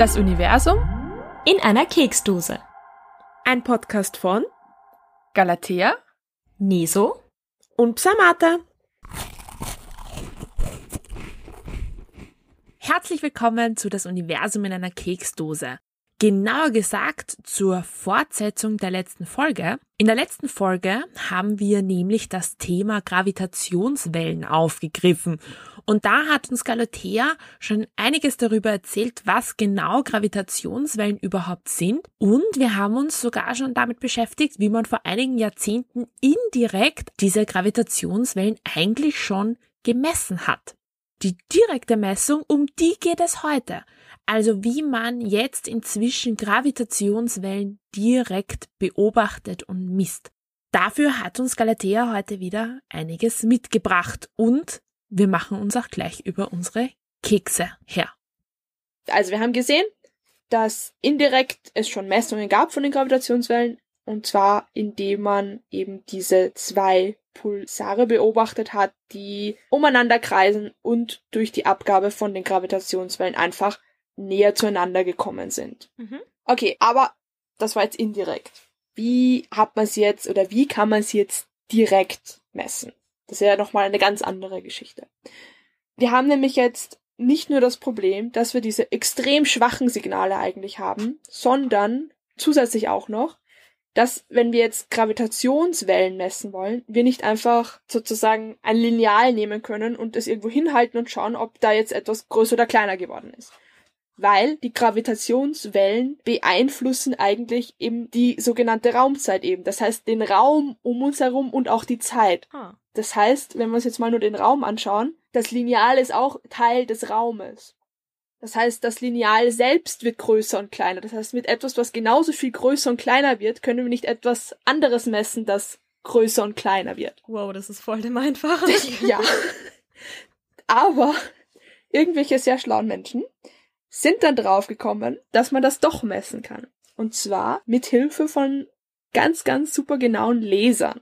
Das Universum in einer Keksdose. Ein Podcast von Galatea, Neso und Psamata. Herzlich willkommen zu Das Universum in einer Keksdose. Genauer gesagt zur Fortsetzung der letzten Folge. In der letzten Folge haben wir nämlich das Thema Gravitationswellen aufgegriffen. Und da hat uns Galatea schon einiges darüber erzählt, was genau Gravitationswellen überhaupt sind. Und wir haben uns sogar schon damit beschäftigt, wie man vor einigen Jahrzehnten indirekt diese Gravitationswellen eigentlich schon gemessen hat. Die direkte Messung, um die geht es heute. Also wie man jetzt inzwischen Gravitationswellen direkt beobachtet und misst. Dafür hat uns Galatea heute wieder einiges mitgebracht und wir machen uns auch gleich über unsere Kekse her. Also wir haben gesehen, dass indirekt es schon Messungen gab von den Gravitationswellen und zwar indem man eben diese zwei Pulsare beobachtet hat, die umeinander kreisen und durch die Abgabe von den Gravitationswellen einfach näher zueinander gekommen sind. Mhm. Okay, aber das war jetzt indirekt. Wie hat man sie jetzt oder wie kann man sie jetzt direkt messen? Das ist ja nochmal eine ganz andere Geschichte. Wir haben nämlich jetzt nicht nur das Problem, dass wir diese extrem schwachen Signale eigentlich haben, sondern zusätzlich auch noch, dass wenn wir jetzt Gravitationswellen messen wollen, wir nicht einfach sozusagen ein Lineal nehmen können und es irgendwo hinhalten und schauen, ob da jetzt etwas größer oder kleiner geworden ist weil die Gravitationswellen beeinflussen eigentlich eben die sogenannte Raumzeit eben. Das heißt, den Raum um uns herum und auch die Zeit. Ah. Das heißt, wenn wir uns jetzt mal nur den Raum anschauen, das Lineal ist auch Teil des Raumes. Das heißt, das Lineal selbst wird größer und kleiner. Das heißt, mit etwas, was genauso viel größer und kleiner wird, können wir nicht etwas anderes messen, das größer und kleiner wird. Wow, das ist voll dem einfach. ja. Aber irgendwelche sehr schlauen Menschen sind dann draufgekommen, dass man das doch messen kann. Und zwar mit Hilfe von ganz, ganz super genauen Lasern.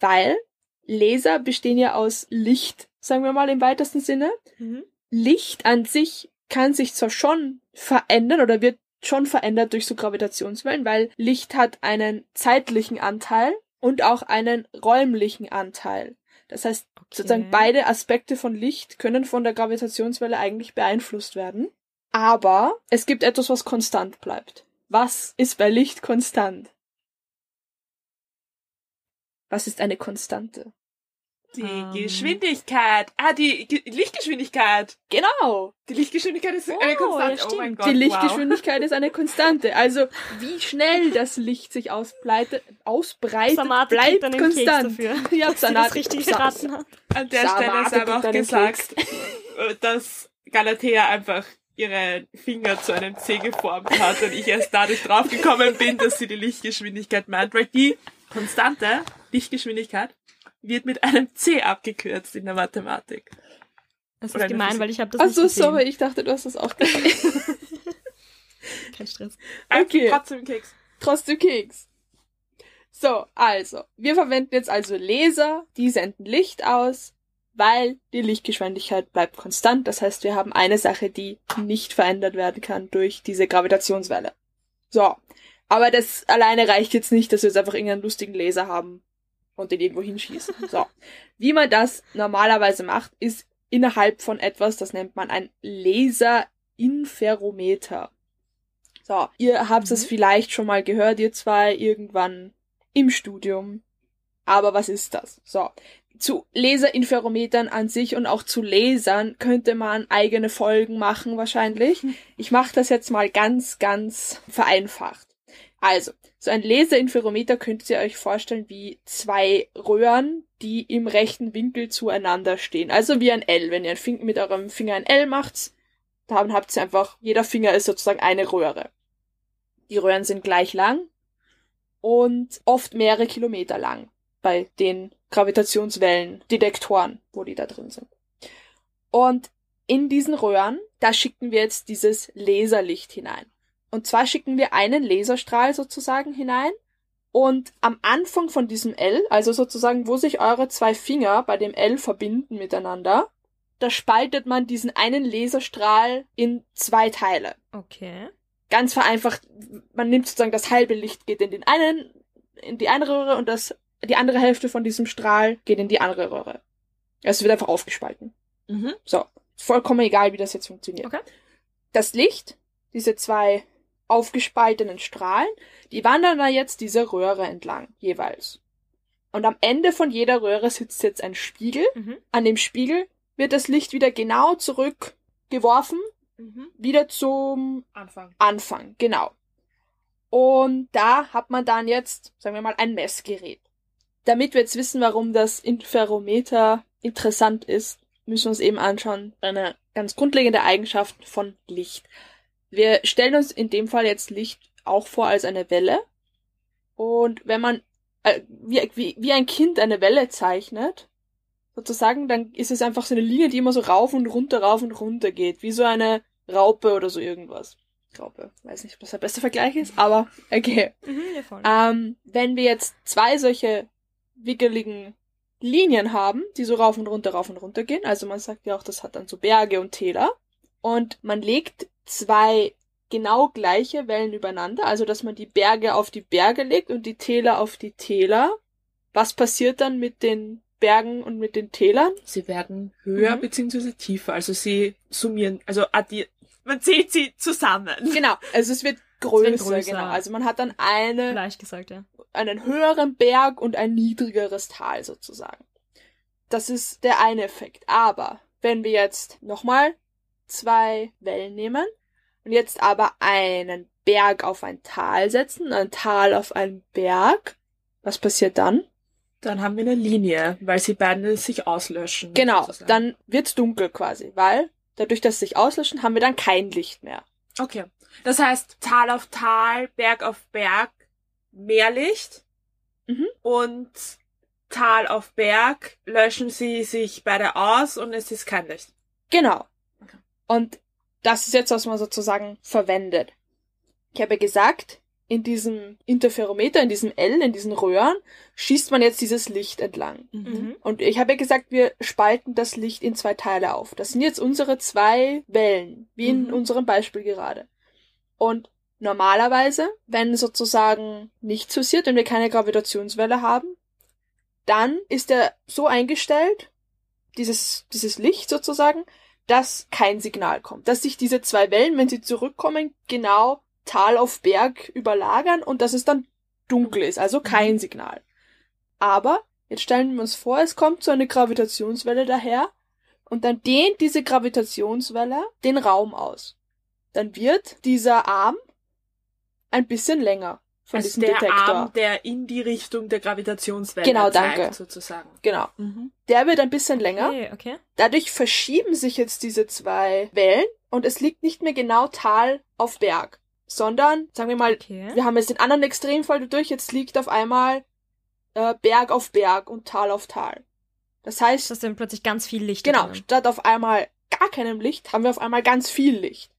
Weil Laser bestehen ja aus Licht, sagen wir mal im weitesten Sinne. Mhm. Licht an sich kann sich zwar schon verändern oder wird schon verändert durch so Gravitationswellen, weil Licht hat einen zeitlichen Anteil und auch einen räumlichen Anteil. Das heißt, okay. sozusagen beide Aspekte von Licht können von der Gravitationswelle eigentlich beeinflusst werden. Aber es gibt etwas, was konstant bleibt. Was ist bei Licht konstant? Was ist eine Konstante? Die um. Ähm. Geschwindigkeit. Ah, die Ge Lichtgeschwindigkeit. Genau. Die Lichtgeschwindigkeit ist oh, eine Konstante. Ja, oh mein Gott. Die Lichtgeschwindigkeit wow. ist eine Konstante. Also, wie schnell das Licht sich ausbreitet, bleibt konstant. Dafür, ja, Sanat richtig geraten hat. An der Samate Stelle sei auch gesagt, dass Galatea einfach ihre Finger zu einem C geformt hat und ich erst dadurch draufgekommen bin, dass sie die Lichtgeschwindigkeit meint, weil die konstante Lichtgeschwindigkeit wird mit einem C abgekürzt in der Mathematik. Das ist gemein, weil ich habe das Ach so, sorry, ich dachte, du hast das auch gesehen. Kein Stress. Okay. Trotzdem Keks. Trotzdem Keks. So, also, wir verwenden jetzt also Laser, die senden Licht aus weil die Lichtgeschwindigkeit bleibt konstant. Das heißt, wir haben eine Sache, die nicht verändert werden kann durch diese Gravitationswelle. So. Aber das alleine reicht jetzt nicht, dass wir jetzt einfach irgendeinen lustigen Laser haben und den irgendwo hinschießen. So. Wie man das normalerweise macht, ist innerhalb von etwas, das nennt man ein Laserinferometer. So. Ihr habt mhm. es vielleicht schon mal gehört, ihr zwei irgendwann im Studium. Aber was ist das? So zu Laserinferometern an sich und auch zu Lasern könnte man eigene Folgen machen wahrscheinlich. Ich mache das jetzt mal ganz, ganz vereinfacht. Also, so ein Laserinferometer könnt ihr euch vorstellen wie zwei Röhren, die im rechten Winkel zueinander stehen. Also wie ein L. Wenn ihr mit eurem Finger ein L macht, dann habt ihr einfach, jeder Finger ist sozusagen eine Röhre. Die Röhren sind gleich lang und oft mehrere Kilometer lang bei den Gravitationswellen-Detektoren, wo die da drin sind. Und in diesen Röhren, da schicken wir jetzt dieses Laserlicht hinein. Und zwar schicken wir einen Laserstrahl sozusagen hinein und am Anfang von diesem L, also sozusagen, wo sich eure zwei Finger bei dem L verbinden miteinander, da spaltet man diesen einen Laserstrahl in zwei Teile. Okay. Ganz vereinfacht, man nimmt sozusagen das halbe Licht geht in den einen, in die eine Röhre und das, die andere Hälfte von diesem Strahl geht in die andere Röhre. Es wird einfach aufgespalten. Mhm. So. Vollkommen egal, wie das jetzt funktioniert. Okay. Das Licht, diese zwei aufgespaltenen Strahlen, die wandern da jetzt diese Röhre entlang, jeweils. Und am Ende von jeder Röhre sitzt jetzt ein Spiegel. Mhm. An dem Spiegel wird das Licht wieder genau zurückgeworfen, Mhm. wieder zum Anfang. Anfang, genau. Und da hat man dann jetzt, sagen wir mal, ein Messgerät. Damit wir jetzt wissen, warum das Interferometer interessant ist, müssen wir uns eben anschauen, eine ganz grundlegende Eigenschaft von Licht. Wir stellen uns in dem Fall jetzt Licht auch vor als eine Welle. Und wenn man äh, wie, wie, wie ein Kind eine Welle zeichnet, sozusagen, dann ist es einfach so eine Linie, die immer so rauf und runter, rauf und runter geht, wie so eine Raupe oder so irgendwas. Raupe, weiß nicht, ob das der beste Vergleich ist, aber okay. Mhm. Ähm, wenn wir jetzt zwei solche wickeligen Linien haben, die so rauf und runter, rauf und runter gehen, also man sagt ja auch, das hat dann so Berge und Täler, und man legt zwei genau gleiche Wellen übereinander, also dass man die Berge auf die Berge legt und die Täler auf die Täler. Was passiert dann mit den Bergen und mit den Tälern? Sie werden höher Mhm. beziehungsweise tiefer, also sie summieren, also addieren. Man zählt sie zusammen. Genau, also es wird größer, wird größer. genau. Also man hat dann eine Leicht gesagt, ja. einen höheren Berg und ein niedrigeres Tal sozusagen. Das ist der eine Effekt. Aber wenn wir jetzt nochmal zwei Wellen nehmen jetzt aber einen Berg auf ein Tal setzen, ein Tal auf einen Berg, was passiert dann? Dann haben wir eine Linie, weil sie beide sich auslöschen. Genau, sozusagen. dann wird's dunkel quasi, weil dadurch, dass sie sich auslöschen, haben wir dann kein Licht mehr. Okay. Das heißt, Tal auf Tal, Berg auf Berg, mehr Licht. Mhm. Und Tal auf Berg löschen sie sich beide aus und es ist kein Licht. Genau. Okay. Und das ist jetzt, was man sozusagen verwendet. Ich habe gesagt, in diesem Interferometer, in diesem L, in diesen Röhren, schießt man jetzt dieses Licht entlang. Mhm. Und ich habe ja gesagt, wir spalten das Licht in zwei Teile auf. Das sind jetzt unsere zwei Wellen, wie in Mhm. unserem Beispiel gerade. Und normalerweise, wenn sozusagen nichts passiert und wir keine Gravitationswelle haben, dann ist er so eingestellt, dieses, dieses Licht sozusagen, dass kein Signal kommt. Dass sich diese zwei Wellen, wenn sie zurückkommen, genau Tal auf Berg überlagern und dass es dann dunkel ist, also kein Signal. Aber jetzt stellen wir uns vor, es kommt so eine Gravitationswelle daher und dann dehnt diese Gravitationswelle den Raum aus. Dann wird dieser Arm ein bisschen länger von Also diesem der Detektor. Arm, der in die Richtung der Gravitationswelle Genau, zeigt, danke. sozusagen. Genau. Mhm. Der wird ein bisschen länger. Okay, okay. Dadurch verschieben sich jetzt diese zwei Wellen und es liegt nicht mehr genau Tal auf Berg, sondern, sagen wir mal, Okay. wir haben jetzt den anderen Extremfall dadurch, jetzt liegt auf einmal äh, Berg auf Berg und Tal auf Tal. Das heißt, Das ist dann plötzlich ganz viel Licht. genau, drinnen. statt auf einmal gar keinem Licht, haben wir auf einmal ganz viel Licht.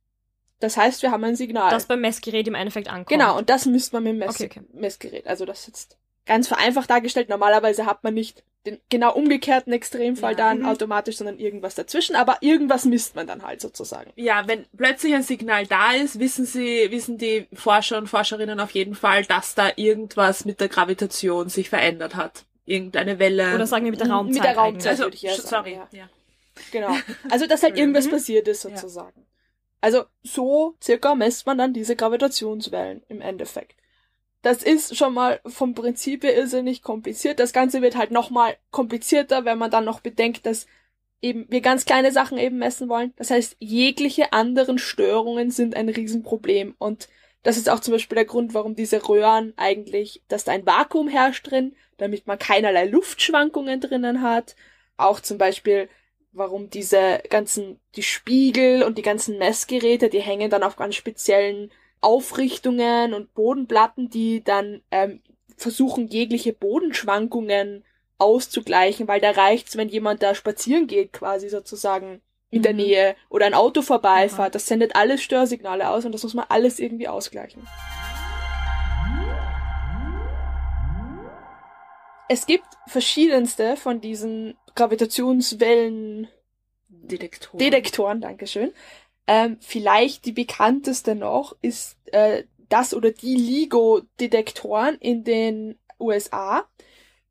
Das heißt, wir haben ein Signal. Das beim Messgerät im Endeffekt ankommt. Genau, und das misst man mit dem Mess Okay, okay. Messgerät. Also das ist jetzt ganz vereinfacht dargestellt. Normalerweise hat man nicht den genau umgekehrten Extremfall Ja. dann Mhm. automatisch, sondern irgendwas dazwischen. Aber irgendwas misst man dann halt sozusagen. Ja, wenn plötzlich ein Signal da ist, wissen sie, wissen die Forscher und Forscherinnen auf jeden Fall, dass da irgendwas mit der Gravitation sich verändert hat. Irgendeine Welle. Oder sagen wir mit der Mit Raumzeit. der Raumzeit. also, würde ich ja sagen, sorry. ja. Ja. Genau. Also, dass halt irgendwas Mhm. passiert ist Ja. Also, so circa messt man dann diese Gravitationswellen im Endeffekt. Das ist schon mal vom Prinzip her irrsinnig kompliziert. Das Ganze wird halt nochmal komplizierter, wenn man dann noch bedenkt, dass eben wir ganz kleine Sachen eben messen wollen. Das heißt, jegliche anderen Störungen sind ein Riesenproblem. Und das ist auch zum Beispiel der Grund, warum diese Röhren eigentlich, dass da ein Vakuum herrscht drin, damit man keinerlei Luftschwankungen drinnen hat. Auch zum Beispiel, warum diese ganzen, die Spiegel und die ganzen Messgeräte, die hängen dann auf ganz speziellen Aufrichtungen und Bodenplatten, die dann ähm, versuchen, jegliche Bodenschwankungen auszugleichen, weil da reicht's, wenn jemand da spazieren geht, quasi sozusagen in der Mhm. Nähe oder ein Auto vorbeifahrt. Aha. Das sendet alles Störsignale aus und das muss man alles irgendwie ausgleichen. Es gibt verschiedenste von diesen Gravitationswellen Detektoren. Detektoren, Dankeschön. Ähm, vielleicht die bekannteste noch ist äh, das oder die LIGO-Detektoren in den USA.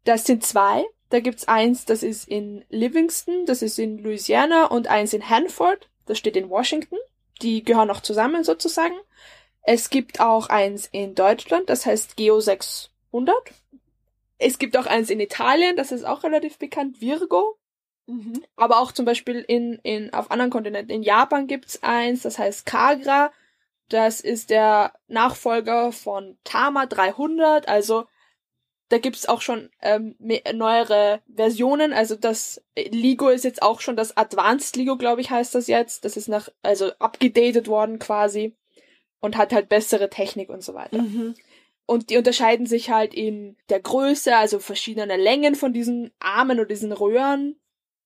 Das sind zwei. Da gibt's eins, das ist in Livingston, das ist in Louisiana und eins in Hanford, das steht in Washington. Die gehören auch zusammen sozusagen. Es gibt auch eins in Deutschland, das heißt Geo 600. Es gibt auch eins in Italien, das ist auch relativ bekannt, Virgo. Mhm. Aber auch zum Beispiel in, in, auf anderen Kontinenten. In Japan gibt's eins, das heißt Kagra. Das ist der Nachfolger von Tama 300. Also da gibt's auch schon ähm, neuere Versionen. Also das Ligo ist jetzt auch schon das Advanced Ligo, glaube ich, heißt das jetzt. Das ist nach, also abgedatet worden quasi und hat halt bessere Technik und so weiter. Mhm. Und die unterscheiden sich halt in der Größe, also verschiedene Längen von diesen Armen oder diesen Röhren.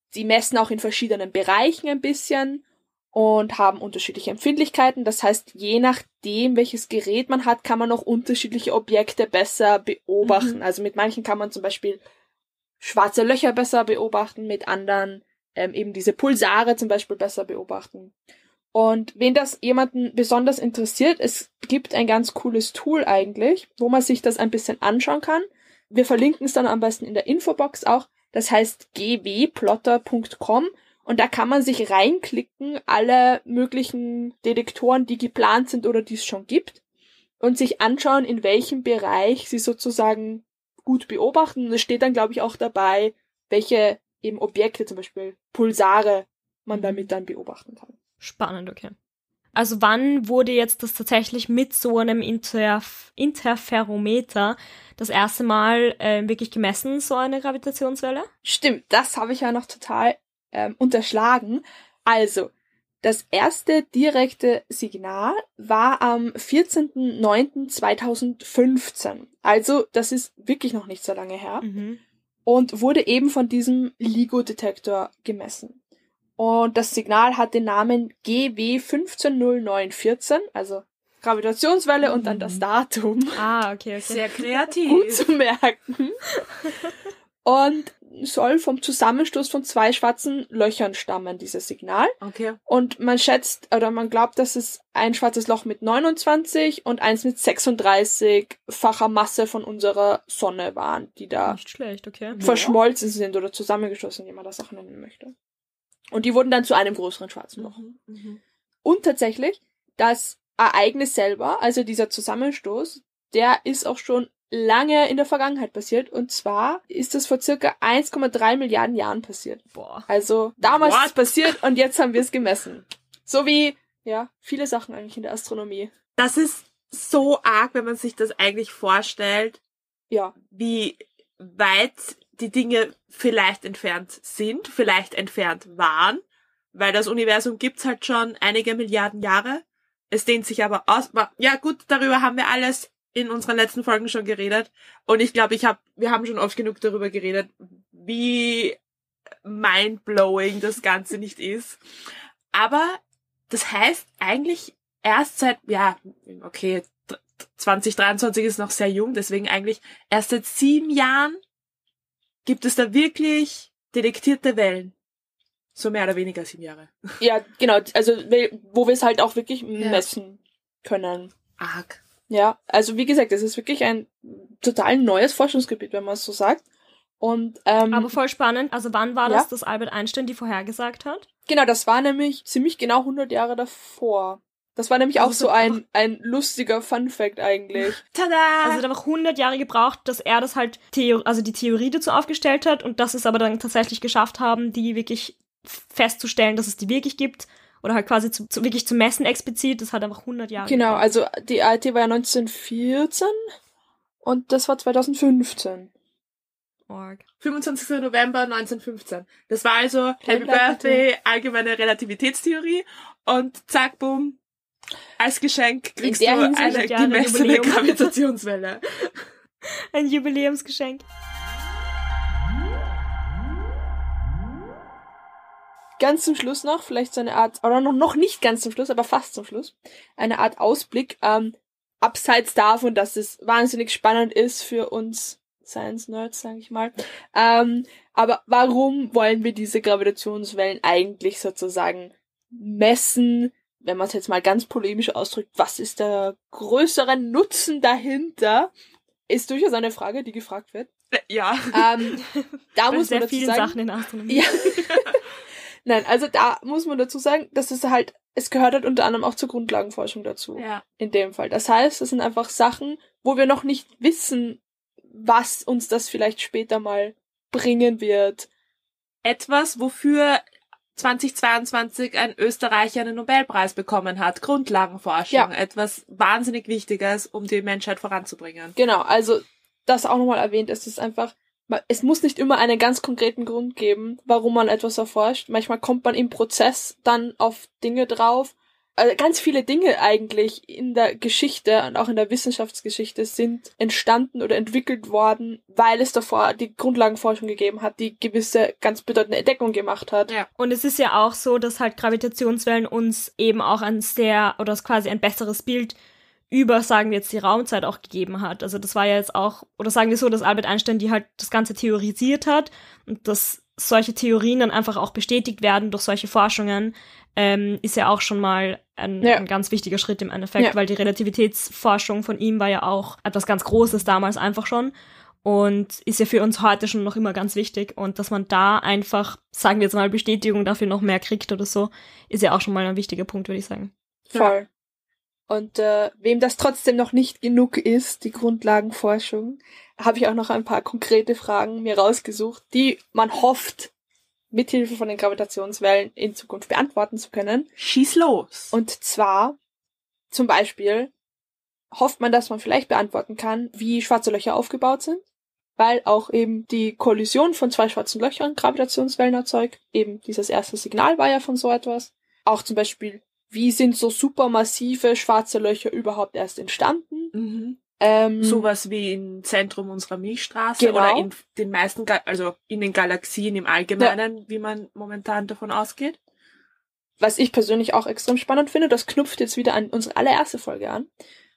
Sie messen auch in verschiedenen Bereichen ein bisschen und haben unterschiedliche Empfindlichkeiten. Das heißt, je nachdem, welches Gerät man hat, kann man auch unterschiedliche Objekte besser beobachten. Mhm. Also mit manchen kann man zum Beispiel schwarze Löcher besser beobachten, mit anderen ähm, eben diese Pulsare zum Beispiel besser beobachten. Und wen das jemanden besonders interessiert, es gibt ein ganz cooles Tool eigentlich, wo man sich das ein bisschen anschauen kann. Wir verlinken es dann am besten in der Infobox auch. Das heißt gwplotter.com und da kann man sich reinklicken, alle möglichen Detektoren, die geplant sind oder die es schon gibt und sich anschauen, in welchem Bereich sie sozusagen gut beobachten. Und es steht dann, glaube ich, auch dabei, welche eben Objekte, zum Beispiel Pulsare, man damit dann beobachten kann. Spannend, okay. Also wann wurde jetzt das tatsächlich mit so einem Interf Interferometer das erste Mal äh, wirklich gemessen, so eine Gravitationswelle? Stimmt, das habe ich ja noch total ähm, unterschlagen. Also, das erste direkte Signal war am 14.09.2015. Also, das ist wirklich noch nicht so lange her. Mhm. Und wurde eben von diesem LIGO-Detektor gemessen. Und das Signal hat den Namen GW150914, also Gravitationswelle und dann das Datum. Ah, okay, okay. Sehr kreativ. Gut zu merken. Und soll vom Zusammenstoß von zwei schwarzen Löchern stammen, dieses Signal. Okay. Und man schätzt oder man glaubt, dass es ein schwarzes Loch mit 29 und eins mit 36-facher Masse von unserer Sonne waren, die da Nicht schlecht, okay. verschmolzen sind oder zusammengeschlossen, wie man das auch nennen möchte. Und die wurden dann zu einem größeren schwarzen Loch. Mhm. Mhm. Und tatsächlich, das Ereignis selber, also dieser Zusammenstoß, der ist auch schon lange in der Vergangenheit passiert. Und zwar ist das vor circa 1,3 Milliarden Jahren passiert. Boah. Also damals What? ist es passiert und jetzt haben wir es gemessen. So wie, ja, viele Sachen eigentlich in der Astronomie. Das ist so arg, wenn man sich das eigentlich vorstellt, Ja, wie weit die Dinge vielleicht entfernt sind, vielleicht entfernt waren, weil das Universum gibt's halt schon einige Milliarden Jahre. Es dehnt sich aber aus. Ja gut, darüber haben wir alles in unseren letzten Folgen schon geredet. Und ich glaube, ich habe, wir haben schon oft genug darüber geredet, wie mindblowing das Ganze nicht ist. Aber das heißt eigentlich erst seit, ja, okay, 2023 ist noch sehr jung, deswegen eigentlich erst seit sieben Jahren gibt es da wirklich detektierte Wellen. So mehr oder weniger sieben Jahre. ja, genau. Also we- wo wir es halt auch wirklich messen können. Arg. Ja, also wie gesagt, es ist wirklich ein total neues Forschungsgebiet, wenn man es so sagt. Und ähm, Aber voll spannend. Also wann war Ja. das, dass Albert Einstein die vorhergesagt hat? genau, das war nämlich ziemlich genau 100 Jahre davor. Das war nämlich auch Also so ein, ein lustiger Fun Fact eigentlich. Tada! Also es hat einfach 100 Jahre gebraucht, dass er das halt, Theo also die Theorie dazu aufgestellt hat und dass es aber dann tatsächlich geschafft haben, die wirklich festzustellen, dass es die wirklich gibt oder halt quasi zu, zu, wirklich zu messen explizit. Das hat einfach 100 Jahre Genau, gebraucht. also die ART war ja 1914 und das war 2015. Org. 25. November 1915. Das war also Happy Birthday, allgemeine Relativitätstheorie und zack, boom. Als Geschenk kriegst du Hinsicht, eine ja, ein gemessene Jubiläum. Gravitationswelle. Ein Jubiläumsgeschenk. Ganz zum Schluss noch, vielleicht so eine Art, oder noch, noch nicht ganz zum Schluss, aber fast zum Schluss, eine Art Ausblick, ähm, abseits davon, dass es wahnsinnig spannend ist für uns Science-Nerds, sage ich mal. Ähm, aber warum wollen wir diese Gravitationswellen eigentlich sozusagen messen? Wenn man es jetzt mal ganz polemisch ausdrückt, was ist der größere Nutzen dahinter? Ist durchaus eine Frage, die gefragt wird. Ja. Ähm, da Bei muss sehr man dazu vielen sagen, Sachen in Astronomie. ja. Nein, also da muss man dazu sagen, dass es halt, es gehört halt unter anderem auch zur Grundlagenforschung dazu. Ja. In dem Fall. Das heißt, es sind einfach Sachen, wo wir noch nicht wissen, was uns das vielleicht später mal bringen wird. Etwas, wofür 2022 ein Österreicher einen Nobelpreis bekommen hat. Grundlagenforschung. Ja. Etwas wahnsinnig Wichtiges, um die Menschheit voranzubringen. Genau, also das auch nochmal erwähnt, es ist einfach, es muss nicht immer einen ganz konkreten Grund geben, warum man etwas erforscht. Manchmal kommt man im Prozess dann auf Dinge drauf. Also ganz viele Dinge eigentlich in der Geschichte und auch in der Wissenschaftsgeschichte sind entstanden oder entwickelt worden, weil es davor die Grundlagenforschung gegeben hat, die gewisse ganz bedeutende Entdeckung gemacht hat. Ja. Und es ist ja auch so, dass halt Gravitationswellen uns eben auch ein sehr, oder quasi ein besseres Bild über, sagen wir jetzt, die Raumzeit auch gegeben hat. Also das war ja jetzt auch, oder sagen wir so, dass Albert Einstein die halt das Ganze theorisiert hat und dass solche Theorien dann einfach auch bestätigt werden durch solche Forschungen, ähm, ist ja auch schon mal ein, Ja. ein ganz wichtiger Schritt im Endeffekt, Ja. weil die Relativitätsforschung von ihm war ja auch etwas ganz Großes damals einfach schon und ist ja für uns heute schon noch immer ganz wichtig und dass man da einfach, sagen wir jetzt mal, Bestätigung dafür noch mehr kriegt oder so, ist ja auch schon mal ein wichtiger Punkt, würde ich sagen. Voll. Und äh, wem das trotzdem noch nicht genug ist, die Grundlagenforschung, habe ich auch noch ein paar konkrete Fragen mir rausgesucht, die man hofft, mithilfe von den Gravitationswellen in Zukunft beantworten zu können. Schieß los. Und zwar zum Beispiel hofft man, dass man vielleicht beantworten kann, wie schwarze Löcher aufgebaut sind, weil auch eben die Kollision von zwei schwarzen Löchern Gravitationswellen erzeugt. Eben dieses erste Signal war ja von so etwas. Auch zum Beispiel, wie sind so supermassive schwarze Löcher überhaupt erst entstanden? mhm. Ähm, Sowas wie im Zentrum unserer Milchstraße Genau. oder in den meisten, Ga also in den Galaxien im Allgemeinen, wie man momentan davon ausgeht. was ich persönlich auch extrem spannend finde, das knüpft jetzt wieder an unsere allererste Folge an.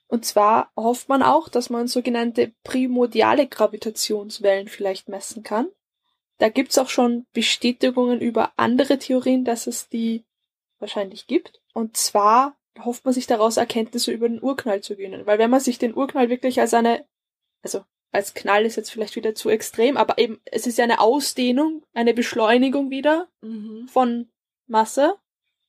Und zwar hofft man auch, dass man sogenannte primordiale Gravitationswellen vielleicht messen kann. Da gibt's auch schon Bestätigungen über andere Theorien, dass es die wahrscheinlich gibt. Und zwar hofft man sich daraus Erkenntnisse über den Urknall zu gewinnen. Weil wenn man sich den Urknall wirklich als eine, also als Knall ist jetzt vielleicht wieder zu extrem, aber eben es ist ja eine Ausdehnung, eine Beschleunigung wieder Mhm. von Masse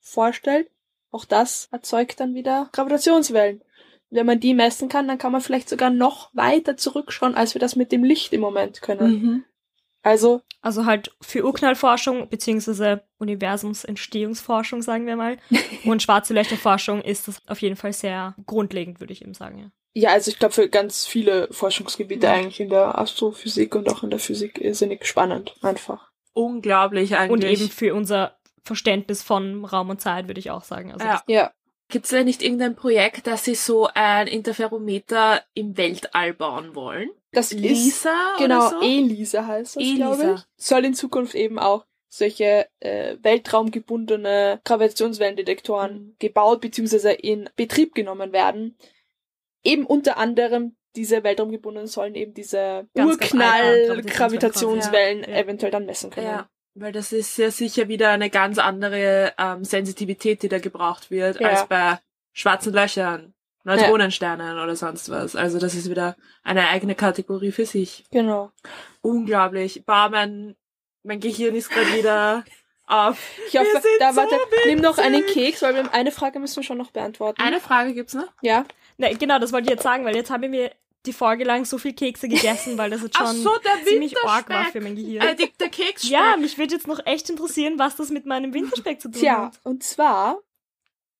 vorstellt, auch das erzeugt dann wieder Gravitationswellen. Wenn man die messen kann, dann kann man vielleicht sogar noch weiter zurückschauen, als wir das mit dem Licht im Moment können. Mhm. Also, Also halt für Urknallforschung beziehungsweise Universumsentstehungsforschung, sagen wir mal, und schwarze Löcherforschung ist das auf jeden Fall sehr grundlegend, würde ich eben sagen. Ja. ja, also ich glaube für ganz viele Forschungsgebiete Ja. eigentlich in der Astrophysik und auch in der Physik irrsinnig spannend, einfach. Unglaublich eigentlich. Und eben für unser Verständnis von Raum und Zeit, würde ich auch sagen. Also Ja. das, Ja, Gibt's da nicht irgendein Projekt, dass sie so ein Interferometer im Weltall bauen wollen? das ist Lisa genau oder so? ELISA heißt das, glaube ich. Soll in Zukunft eben auch solche äh, weltraumgebundene Gravitationswellendetektoren Mhm. gebaut bzw. in Betrieb genommen werden. Eben unter anderem diese weltraumgebundenen sollen eben diese alten Urknall-Gravitationswellen ja. eventuell dann messen können. Ja, weil das ist ja sicher wieder eine ganz andere ähm, Sensitivität, die da gebraucht wird, Ja. als bei schwarzen Löchern, Neutronensternen oder sonst was. Also das ist wieder eine eigene Kategorie für sich. Genau. Unglaublich. Boah, mein, mein Gehirn ist gerade wieder auf. Ich hoffe, Wir sind da so warte, nimm noch einen. Keks, weil wir eine Frage müssen wir schon noch beantworten. Eine Frage gibt's noch? Ja. Ne, genau, das wollte ich jetzt sagen, weil jetzt habe ich mir die Folge lang so viel Kekse gegessen, weil das jetzt schon so, ziemlich arg war für mein Gehirn. Äh, die, der Keks ja, mich würde jetzt noch echt interessieren, was das mit meinem Winterspeck zu tun Tja, hat. und zwar,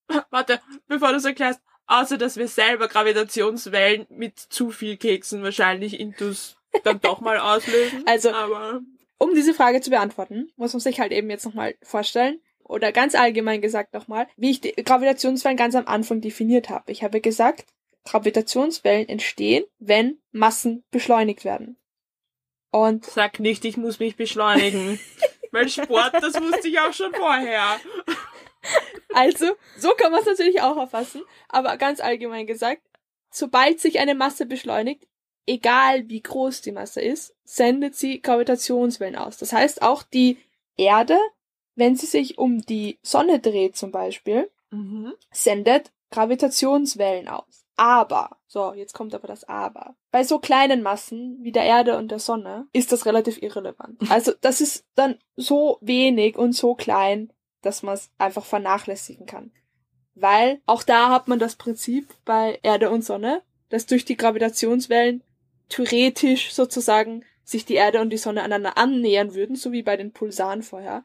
Warte, bevor du es erklärst, außer dass wir selber Gravitationswellen mit zu viel Keksen wahrscheinlich intus dann doch mal auslösen. Also- aber um diese Frage zu beantworten, muss man sich halt eben jetzt nochmal vorstellen, oder ganz allgemein gesagt nochmal, wie ich die Gravitationswellen ganz am Anfang definiert habe. Ich habe gesagt, Gravitationswellen entstehen, wenn Massen beschleunigt werden. Und sag nicht, ich muss mich beschleunigen. Weil Sport, das wusste ich auch schon vorher. also, so kann man es natürlich auch erfassen, aber ganz allgemein gesagt, sobald sich eine Masse beschleunigt, egal wie groß die Masse ist, sendet sie Gravitationswellen aus. Das heißt, auch die Erde, wenn sie sich um die Sonne dreht zum Beispiel, Mhm. sendet Gravitationswellen aus. Aber, so, jetzt kommt aber das Aber. Bei so kleinen Massen wie der Erde und der Sonne ist das relativ irrelevant. Also das ist dann so wenig und so klein, dass man es einfach vernachlässigen kann. Weil auch da hat man das Prinzip bei Erde und Sonne, dass durch die Gravitationswellen theoretisch sozusagen sich die Erde und die Sonne aneinander annähern würden, so wie bei den Pulsaren vorher.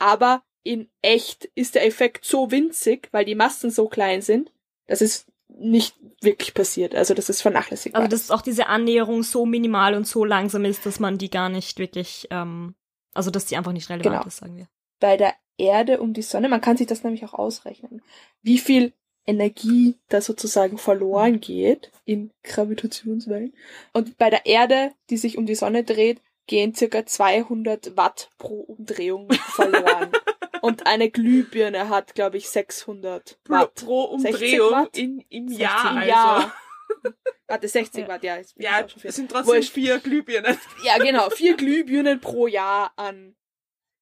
Aber in echt ist der Effekt so winzig, weil die Massen so klein sind, dass es nicht wirklich passiert. Also das ist vernachlässigbar. Also dass auch diese Annäherung so minimal und so langsam ist, dass man die gar nicht wirklich, ähm, also dass die einfach nicht relevant Genau. ist, sagen wir. bei der Erde um die Sonne, man kann sich das nämlich auch ausrechnen, wie viel Energie da sozusagen verloren geht in Gravitationswellen. Und bei der Erde, die sich um die Sonne dreht, gehen circa 200 Watt pro Umdrehung verloren. Und eine Glühbirne hat, glaube ich, 600 Pro, Watt. pro 60 Umdrehung Watt? in, im 60 Jahr. im Also. Jahr. Warte, 60 Ja. Watt, ja. Ja, es sind trotzdem Wurscht. vier Glühbirnen. Ja, genau. Vier Glühbirnen pro Jahr an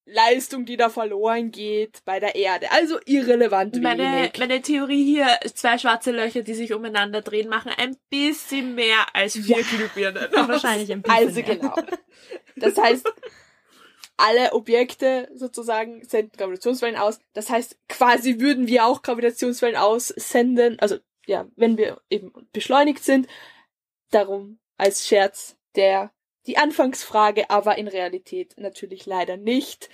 Leistung, die da verloren geht bei der Erde. Also irrelevant Meine, wenig. meine Theorie hier, zwei schwarze Löcher, die sich umeinander drehen, machen ein bisschen mehr als vier Ja. Glühbirnen. Wahrscheinlich ein bisschen. Also mehr. genau. Das heißt, alle Objekte sozusagen senden Gravitationswellen aus. Das heißt, quasi würden wir auch Gravitationswellen aussenden. Also ja, wenn wir eben beschleunigt sind. Darum als Scherz der die Anfangsfrage, aber in Realität natürlich leider nicht.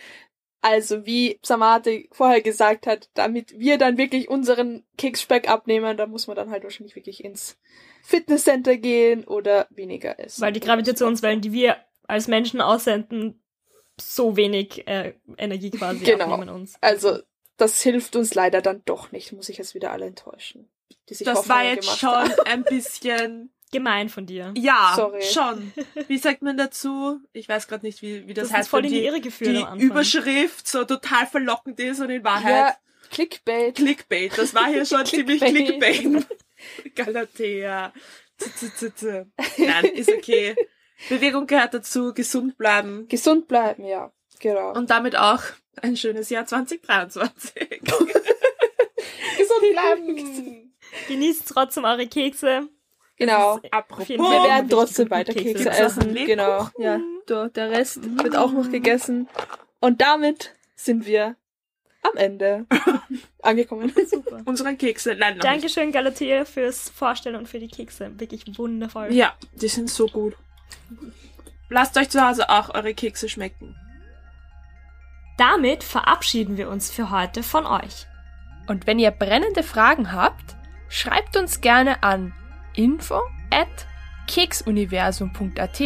Also wie Samate vorher gesagt hat, damit wir dann wirklich unseren Keksspeck abnehmen, da muss man dann halt wahrscheinlich wirklich ins Fitnesscenter gehen oder weniger essen. Weil die Gravitationswellen, die wir als Menschen aussenden, so wenig äh, Energie quasi Genau. abnehmen uns. Also, das hilft uns leider dann doch nicht, muss ich jetzt wieder alle enttäuschen. Die sich Das war jetzt schon haben. ein bisschen, Gemein von dir. ja, Sorry. schon. Wie sagt man dazu? Ich weiß gerade nicht, wie, wie das, Das, heißt. ist voll in die die, Irre geführt die. Überschrift so total verlockend ist und in Wahrheit Ja, Clickbait. Clickbait. Das war hier schon ziemlich Clickbait. Clickbait. Galatea. Nein, ist okay. Bewegung gehört dazu, gesund bleiben Gesund bleiben, ja. Genau. und damit auch ein schönes Jahr 2023. gesund bleiben. Genießt trotzdem eure Kekse. genau. Apropos, Wir werden trotzdem weiter Kekse. Kekse essen. Genau. Ja, der, der Rest wird auch noch gegessen. Und damit sind wir am Ende angekommen. Super. unsere Kekse. Nein, noch. Dankeschön, Galatea, fürs Vorstellen und für die Kekse. Wirklich wundervoll. Ja, die sind so gut. Lasst euch zu Hause auch eure Kekse schmecken. Damit verabschieden wir uns für heute von euch. Und wenn ihr brennende Fragen habt, schreibt uns gerne an info at keksuniversum.at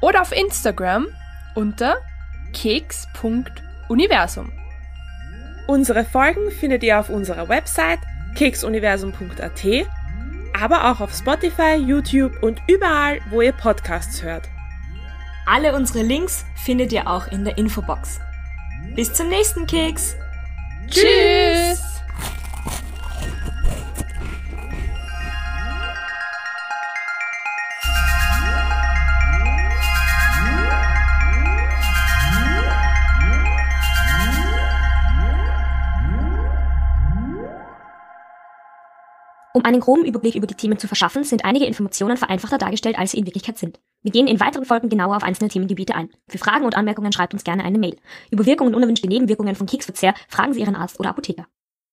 oder auf Instagram unter keks.universum. Unsere Folgen findet ihr auf unserer Website keksuniversum.at, aber auch auf Spotify, YouTube und überall, wo ihr Podcasts hört. Alle unsere Links findet ihr auch in der Infobox. Bis zum nächsten Keks! Tschüss! Um einen groben Überblick über die Themen zu verschaffen, sind einige Informationen vereinfachter dargestellt, als sie in Wirklichkeit sind. Wir gehen in weiteren Folgen genauer auf einzelne Themengebiete ein. Für Fragen und Anmerkungen schreibt uns gerne eine Mail. Über Wirkungen und unerwünschte Nebenwirkungen von Keksverzehr fragen Sie Ihren Arzt oder Apotheker.